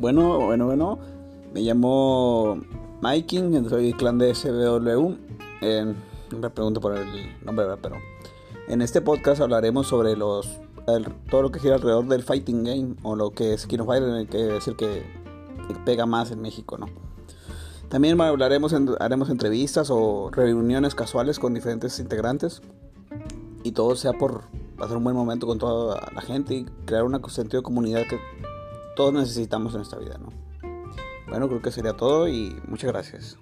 Bueno, bueno, bueno. Me llamo Miking, soy clan de SBW. Eh, me pregunto por el nombre, pero en este podcast hablaremos sobre los todo lo que gira alrededor del fighting game o lo que es King of Fighters, que es el que pega más en México, ¿no? También hablaremos, haremos entrevistas o reuniones casuales con diferentes integrantes y todo sea por pasar un buen momento con toda la gente y crear una sentido de comunidad que todos necesitamos en esta vida, ¿no? Bueno, creo que sería todo y muchas gracias.